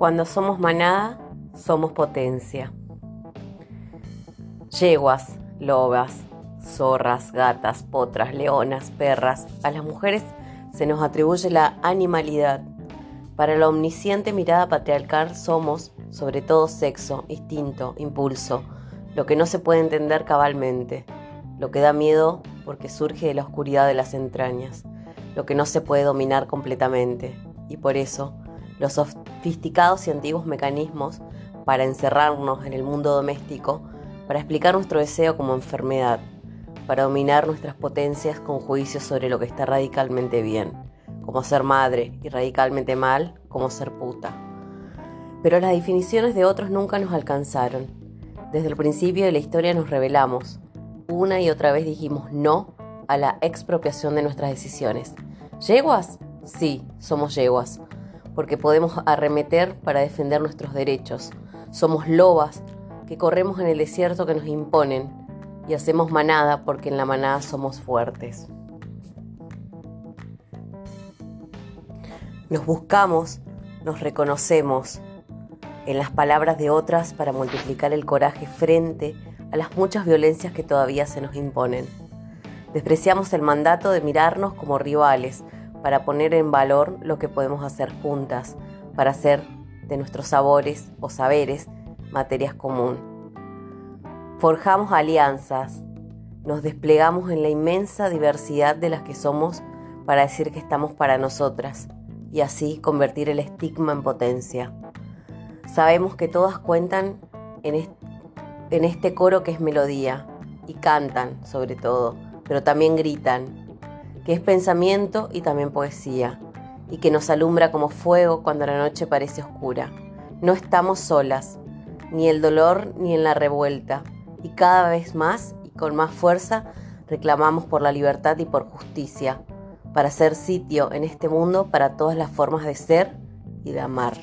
Cuando somos manada, somos potencia. Yeguas, lobas, zorras, gatas, potras, leonas, perras. A las mujeres se nos atribuye la animalidad. Para la omnisciente mirada patriarcal somos, sobre todo, sexo, instinto, impulso, lo que no se puede entender cabalmente, lo que da miedo porque surge de la oscuridad de las entrañas, lo que no se puede dominar completamente, y por eso los sofisticados y antiguos mecanismos para encerrarnos en el mundo doméstico, para explicar nuestro deseo como enfermedad, para dominar nuestras potencias con juicios sobre lo que está radicalmente bien, como ser madre, y radicalmente mal, como ser puta. Pero las definiciones de otros nunca nos alcanzaron. Desde el principio de la historia nos revelamos. Una y otra vez dijimos no a la expropiación de nuestras decisiones. ¿Yeguas? Sí, somos yeguas porque podemos arremeter para defender nuestros derechos. Somos lobas que corremos en el desierto que nos imponen y hacemos manada porque en la manada somos fuertes. Nos buscamos, nos reconocemos en las palabras de otras para multiplicar el coraje frente a las muchas violencias que todavía se nos imponen. Despreciamos el mandato de mirarnos como rivales, para poner en valor lo que podemos hacer juntas, para hacer de nuestros sabores o saberes materias común. Forjamos alianzas, nos desplegamos en la inmensa diversidad de las que somos para decir que estamos para nosotras y así convertir el estigma en potencia. Sabemos que todas cuentan en, en este coro que es melodía y cantan sobre todo, pero también gritan que es pensamiento y también poesía, y que nos alumbra como fuego cuando la noche parece oscura. No estamos solas, ni el dolor ni en la revuelta, y cada vez más y con más fuerza reclamamos por la libertad y por justicia, para hacer sitio en este mundo para todas las formas de ser y de amar.